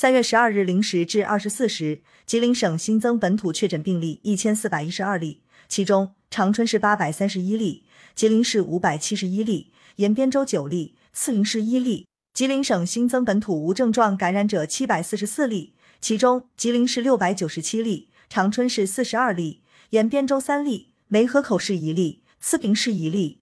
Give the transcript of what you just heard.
三月十二日零时至二十四时吉林省新增本土确诊病例一千四百一十二例其中长春市八百三十一例吉林市五百七十一例延边州九例四平市一例。吉林省新增本土无症状感染者七百四十四例其中吉林市六百九十七例长春市四十二例延边州三例梅河口市一例四平市一例。